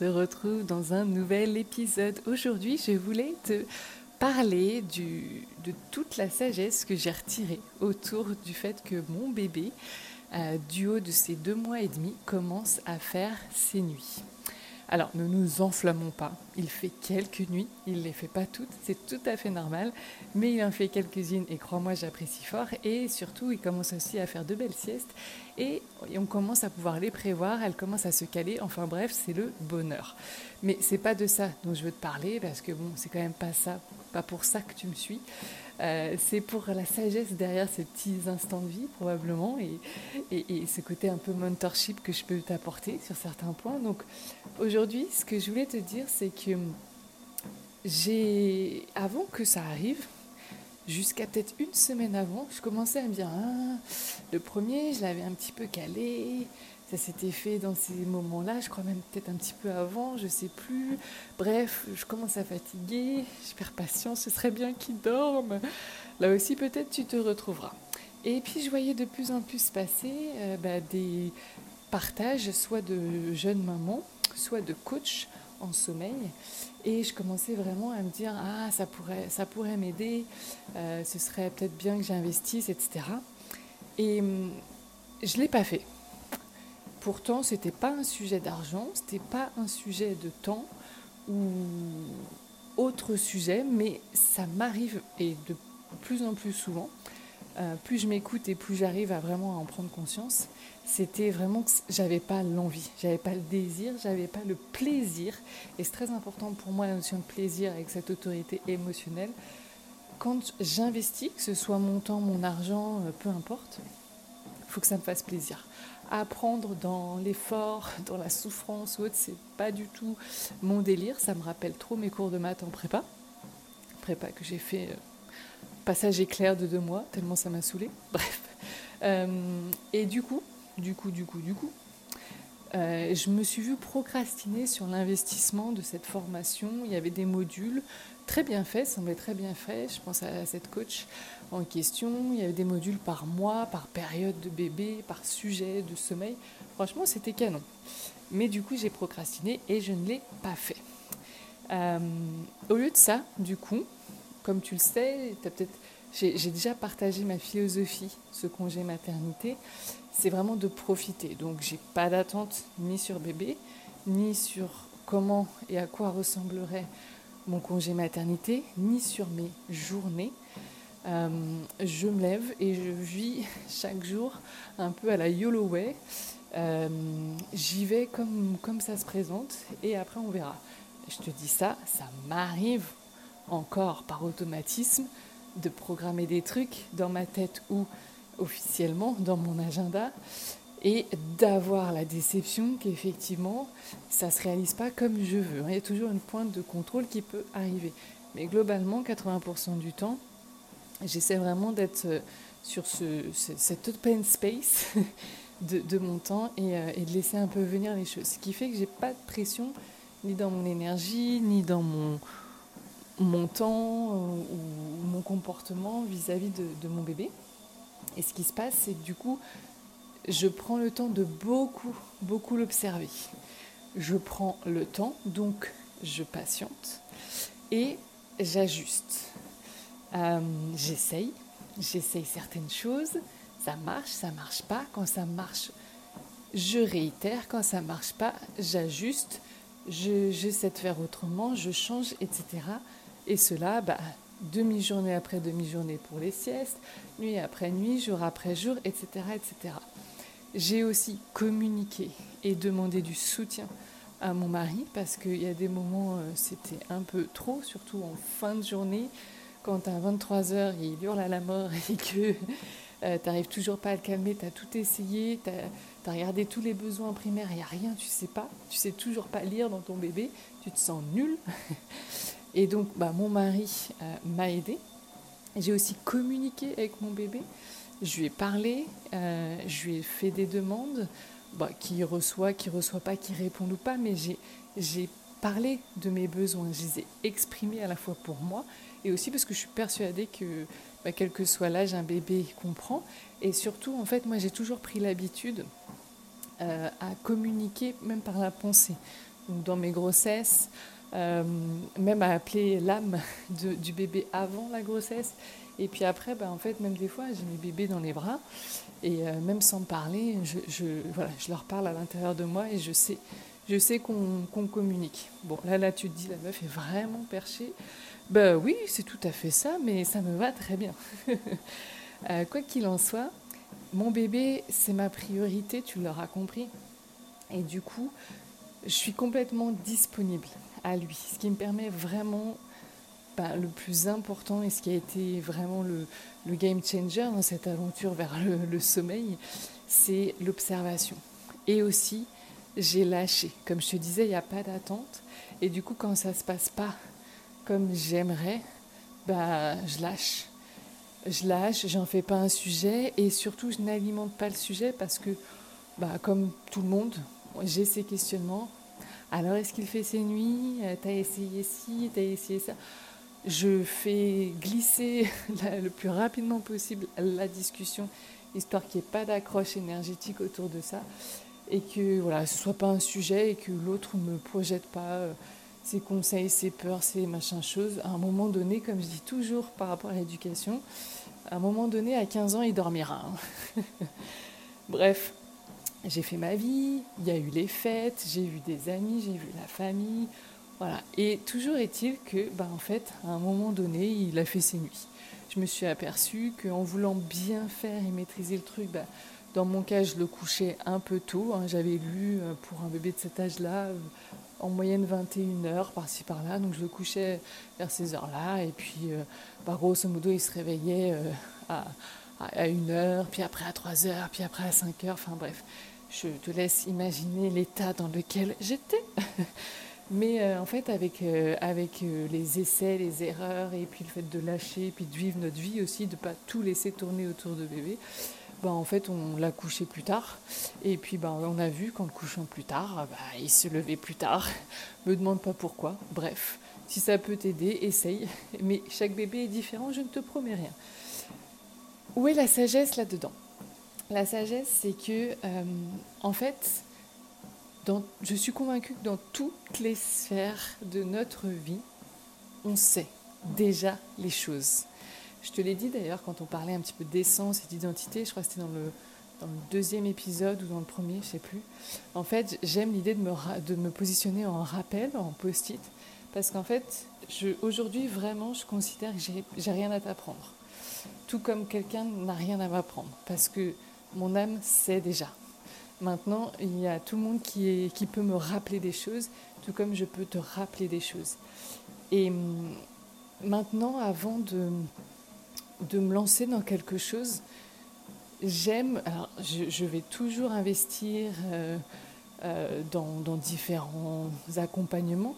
Se retrouve dans un nouvel épisode. Aujourd'hui, je voulais te parler de toute la sagesse que j'ai retirée autour du fait que mon bébé, euh, du haut de ses deux mois et demi, commence à faire ses nuits. Alors, ne nous enflammons pas. Il fait quelques nuits, il ne les fait pas toutes, c'est tout à fait normal, mais il en fait quelques-unes et crois-moi, j'apprécie fort. Et surtout, il commence aussi à faire de belles siestes et on commence à pouvoir les prévoir, elles commencent à se caler. Enfin bref, c'est le bonheur. Mais c'est pas de ça dont je veux te parler parce que bon, c'est quand même pas ça, pas pour ça que tu me suis. Euh, c'est pour la sagesse derrière ces petits instants de vie, probablement, et, et, ce côté un peu mentorship que je peux t'apporter sur certains points. Donc, aujourd'hui, ce que je voulais te dire, c'est que j'ai, avant que ça arrive, jusqu'à peut-être une semaine avant, je commençais à me dire, ah, le premier, je l'avais un petit peu calé, ça s'était fait dans ces moments-là, je crois même peut-être un petit peu avant, je sais plus. Bref, je commence à fatiguer, je perds patience, ce serait bien qu'il dorme. Là aussi, peut-être tu te retrouveras. Et puis, je voyais de plus en plus passer euh, bah, des partages, soit de jeunes mamans, soit de coachs en sommeil. Et je commençais vraiment à me dire, ah, ça pourrait, ça pourrait m'aider, euh, ce serait peut-être bien que j'investisse, etc. Et hum, je ne l'ai pas fait. Pourtant, ce n'était pas un sujet d'argent, ce n'était pas un sujet de temps ou autre sujet, mais ça m'arrive et de plus en plus souvent. Euh, plus je m'écoute et plus j'arrive à vraiment en prendre conscience, c'était vraiment que j'avais pas l'envie, j'avais pas le désir, j'avais pas le plaisir. Et c'est très important pour moi la notion de plaisir avec cette autorité émotionnelle. Quand j'investis, que ce soit mon temps, mon argent, euh, peu importe, il faut que ça me fasse plaisir apprendre dans l'effort, dans la souffrance ou autre, c'est pas du tout mon délire. Ça me rappelle trop mes cours de maths en prépa. Prépa que j'ai fait euh, passage éclair de deux mois, tellement ça m'a saoulé. Bref. Euh, et du coup, du coup, du coup, du coup, euh, je me suis vue procrastiner sur l'investissement de cette formation. Il y avait des modules très bien faits, semblait très bien faits. Je pense à cette coach en question. Il y avait des modules par mois, par période de bébé, par sujet de sommeil. Franchement, c'était canon. Mais du coup, j'ai procrastiné et je ne l'ai pas fait. Euh, au lieu de ça, du coup, comme tu le sais, peut-être, j'ai déjà partagé ma philosophie, ce congé maternité c'est vraiment de profiter. Donc j'ai pas d'attente ni sur bébé, ni sur comment et à quoi ressemblerait mon congé maternité, ni sur mes journées. Euh, je me lève et je vis chaque jour un peu à la YOLO way. Euh, j'y vais comme, comme ça se présente et après on verra. Je te dis ça, ça m'arrive encore par automatisme de programmer des trucs dans ma tête où officiellement dans mon agenda et d'avoir la déception qu'effectivement, ça ne se réalise pas comme je veux. Il y a toujours une pointe de contrôle qui peut arriver. Mais globalement, 80% du temps, j'essaie vraiment d'être euh, sur ce, cet open space de, mon temps euh, et, de laisser un peu venir les choses. Ce qui fait que j'ai pas de pression ni dans mon énergie, ni dans mon, mon temps euh, ou mon comportement vis-à-vis de mon bébé. Et ce qui se passe, c'est que du coup, je prends le temps de beaucoup, beaucoup l'observer. Je prends le temps, donc je patiente et j'ajuste. Euh, j'essaye, j'essaye certaines choses, ça marche, ça marche pas. Quand ça marche, je réitère. Quand ça marche pas, j'ajuste. J'essaie de faire autrement, je change, etc. Et cela, bah, demi-journée après demi-journée pour les siestes, nuit après nuit, jour après jour, etc. etc. J'ai aussi communiqué et demandé du soutien à mon mari parce qu'il y a des moments, euh, c'était un peu trop, surtout en fin de journée, quand à 23h il hurle à la mort et que euh, tu n'arrives toujours pas à le calmer, tu as tout essayé, tu as, regardé tous les besoins primaires, il n'y a rien, tu sais pas, tu sais toujours pas lire dans ton bébé, tu te sens nul. Et donc, bah, mon mari euh, m'a aidé. J'ai aussi communiqué avec mon bébé. Je lui ai parlé, euh, je lui ai fait des demandes, bah, qui reçoit, qui reçoit pas, qui répond ou pas, mais j'ai parlé de mes besoins, je les ai exprimés à la fois pour moi et aussi parce que je suis persuadée que bah, quel que soit l'âge, un bébé comprend. Et surtout, en fait, moi, j'ai toujours pris l'habitude euh, à communiquer, même par la pensée. Donc, dans mes grossesses, euh, même à appeler l'âme du bébé avant la grossesse. Et puis après, bah, en fait, même des fois, j'ai mes bébés dans les bras. Et euh, même sans parler, je, voilà, je leur parle à l'intérieur de moi et je sais, je sais qu'on communique. Bon, là, là, tu te dis, la meuf est vraiment perchée. Ben oui, c'est tout à fait ça, mais ça me va très bien. Euh, quoi qu'il en soit, mon bébé, c'est ma priorité, tu l'auras compris. Et du coup, je suis complètement disponible à lui, ce qui me permet vraiment ben, le plus important et ce qui a été vraiment le, game changer dans cette aventure vers le sommeil, c'est l'observation. Et aussi, j'ai lâché. Comme je te disais, il n'y a pas d'attente. Et du coup, quand ça ne se passe pas comme j'aimerais, bah, je lâche. Je lâche, j'en fais pas un sujet et surtout je n'alimente pas le sujet parce que, bah, comme tout le monde, j'ai ces questionnements. Alors est-ce qu'il fait ses nuits? T'as essayé ci, t'as essayé ça Je fais glisser le plus rapidement possible la discussion, histoire qu'il n'y ait pas d'accroche énergétique autour de ça et que voilà, ce soit pas un sujet et que l'autre ne me projette pas euh, ses conseils, ses peurs, ses machins choses. À un moment donné, comme je dis toujours par rapport à l'éducation, à un moment donné, à 15 ans, il dormira. Hein. Bref, j'ai fait ma vie, il y a eu les fêtes, j'ai vu des amis, j'ai vu la famille. Voilà. Et toujours est-il que, bah, en fait, à un moment donné, il a fait ses nuits. Je me suis aperçue qu'en voulant bien faire et maîtriser le truc, bah, dans mon cas, je le couchais un peu tôt. Hein. J'avais lu euh, pour un bébé de cet âge-là en moyenne 21 heures par-ci par-là. Donc je le couchais vers ces heures-là. Et puis, euh, bah, grosso modo, il se réveillait euh, à, à 1 heure, puis après à 3 heures, puis après à 5 heures. Enfin bref, je te laisse imaginer l'état dans lequel j'étais. Mais euh, en fait, avec, avec les essais, les erreurs, et puis le fait de lâcher, puis de vivre notre vie aussi, de ne pas tout laisser tourner autour de bébé, bah, en fait, on l'a couché plus tard. Et puis, bah, on a vu qu'en le couchant plus tard, bah, il se levait plus tard. Me demande pas pourquoi. Bref, si ça peut t'aider, essaye. Mais chaque bébé est différent, je ne te promets rien. Où est la sagesse là-dedans? La sagesse, c'est que, euh, en fait, dans, je suis convaincue que dans toutes les sphères de notre vie, on sait déjà les choses. Je te l'ai dit d'ailleurs quand on parlait un petit peu d'essence et d'identité, je crois que c'était dans le, deuxième épisode ou dans le premier, je sais plus. En fait, j'aime l'idée de me, de me positionner en rappel, en post-it, parce qu'en fait, aujourd'hui, vraiment, je considère que j'ai rien à t'apprendre. Tout comme quelqu'un n'a rien à m'apprendre, parce que mon âme sait déjà. Maintenant, il y a tout le monde qui, peut me rappeler des choses, tout comme je peux te rappeler des choses. Et hum, maintenant, avant de, me lancer dans quelque chose, j'aime, alors je, vais toujours investir euh, euh, dans, différents accompagnements,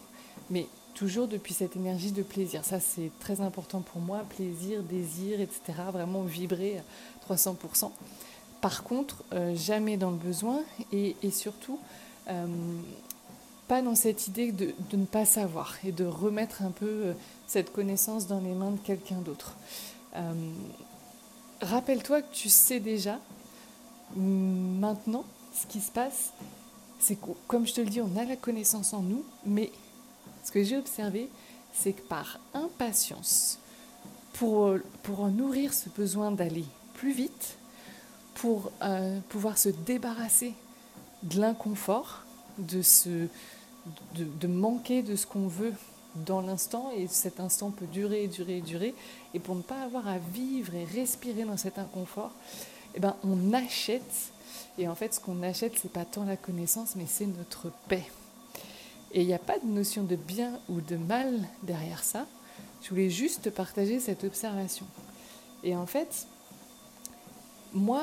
mais toujours depuis cette énergie de plaisir. Ça, c'est très important pour moi, plaisir, désir, etc. Vraiment vibrer à 300%. Par contre, euh, jamais dans le besoin et, surtout pas dans cette idée de, ne pas savoir et de remettre un peu cette connaissance dans les mains de quelqu'un d'autre. Euh, rappelle-toi que tu sais déjà, maintenant, ce qui se passe, c'est comme je te le dis, on a la connaissance en nous, mais ce que j'ai observé, c'est que par impatience, pour, pour nourrir ce besoin d'aller plus vite, pour euh, pouvoir se débarrasser de l'inconfort, de, manquer de ce qu'on veut dans l'instant et cet instant peut durer, durer, durer. Et pour ne pas avoir à vivre et respirer dans cet inconfort, eh ben, on achète. Et en fait, ce qu'on achète, c'est pas tant la connaissance, mais c'est notre paix. Et il n'y a pas de notion de bien ou de mal derrière ça. Je voulais juste partager cette observation. Et en fait, moi,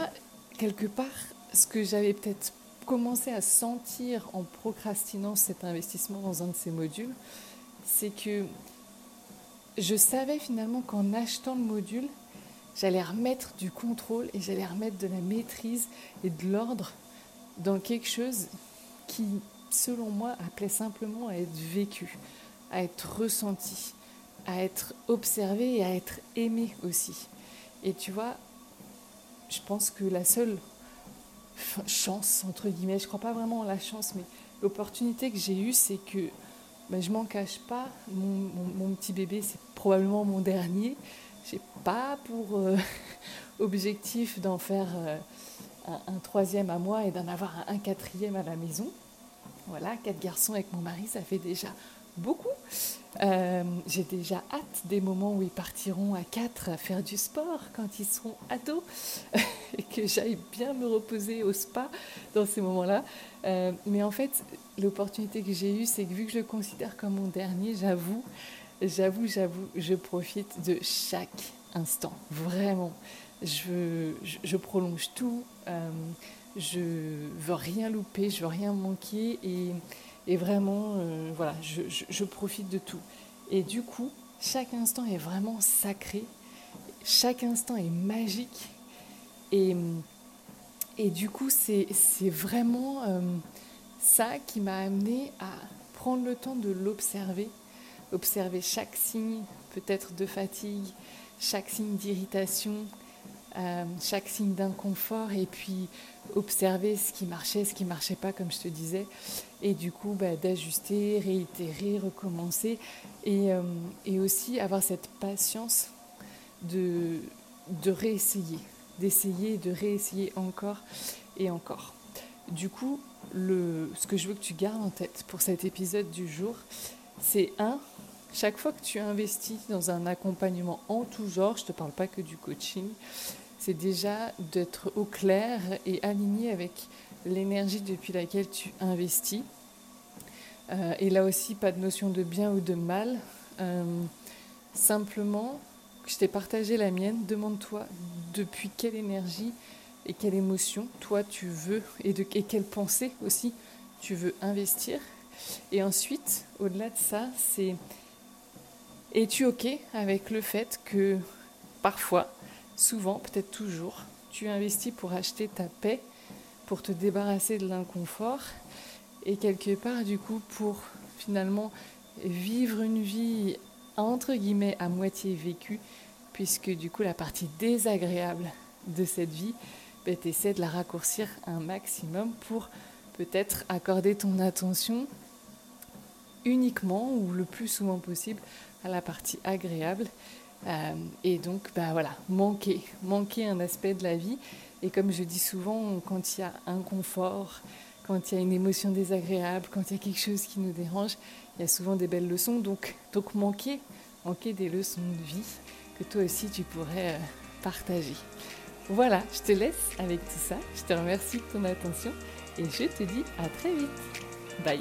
quelque part, ce que j'avais peut-être commencé à sentir en procrastinant cet investissement dans un de ces modules, c'est que je savais finalement qu'en achetant le module, j'allais remettre du contrôle et j'allais remettre de la maîtrise et de l'ordre dans quelque chose qui, selon moi, appelait simplement à être vécu, à être ressenti, à être observé et à être aimé aussi. Et tu vois, je pense que la seule chance, entre guillemets, je crois pas vraiment en la chance, mais l'opportunité que j'ai eue, c'est que ben, je m'en cache pas, mon, petit bébé, c'est probablement mon dernier. J'ai pas pour euh, objectif d'en faire euh, un, troisième à moi et d'en avoir un quatrième à la maison. Voilà, quatre garçons avec mon mari, ça fait déjà beaucoup. Euh, j'ai déjà hâte des moments où ils partiront à quatre faire du sport quand ils seront ados et que j'aille bien me reposer au spa dans ces moments-là. Euh, mais en fait, l'opportunité que j'ai eue, c'est que vu que je le considère comme mon dernier, j'avoue, j'avoue, j'avoue, je profite de chaque instant, vraiment. Je, je, prolonge tout, euh, je veux rien louper, je veux rien manquer et vraiment, euh, voilà, je, profite de tout. Et du coup, chaque instant est vraiment sacré, chaque instant est magique. Et, et du coup, c'est vraiment euh, ça qui m'a amené à prendre le temps de l'observer, observer chaque signe peut-être de fatigue, chaque signe d'irritation, euh, chaque signe d'inconfort et puis observer ce qui marchait, ce qui marchait pas, comme je te disais, et du coup bah, d'ajuster, réitérer, recommencer, et, euh, et, aussi avoir cette patience de, réessayer, d'essayer, de réessayer encore et encore. Du coup, ce que je veux que tu gardes en tête pour cet épisode du jour, c'est un, chaque fois que tu investis dans un accompagnement en tout genre, je ne te parle pas que du coaching, c'est déjà d'être au clair et aligné avec l'énergie depuis laquelle tu investis. Euh, et là aussi, pas de notion de bien ou de mal. Euh, simplement, je t'ai partagé la mienne. Demande-toi depuis quelle énergie et quelle émotion toi tu veux et, de, et quelle pensée aussi tu veux investir. Et ensuite, au-delà de ça, c'est es-tu OK avec le fait que parfois souvent, peut-être toujours, tu investis pour acheter ta paix, pour te débarrasser de l'inconfort et quelque part du coup pour finalement vivre une vie entre guillemets à moitié vécue puisque du coup la partie désagréable de cette vie, ben, tu essaies de la raccourcir un maximum pour peut-être accorder ton attention uniquement ou le plus souvent possible à la partie agréable euh, et donc, bah voilà, manquer, manquer un aspect de la vie. Et comme je dis souvent, quand il y a un confort, quand il y a une émotion désagréable, quand il y a quelque chose qui nous dérange, il y a souvent des belles leçons. Donc, donc manquer, manquer des leçons de vie que toi aussi tu pourrais euh, partager. Voilà, je te laisse avec tout ça. Je te remercie de ton attention et je te dis à très vite. Bye.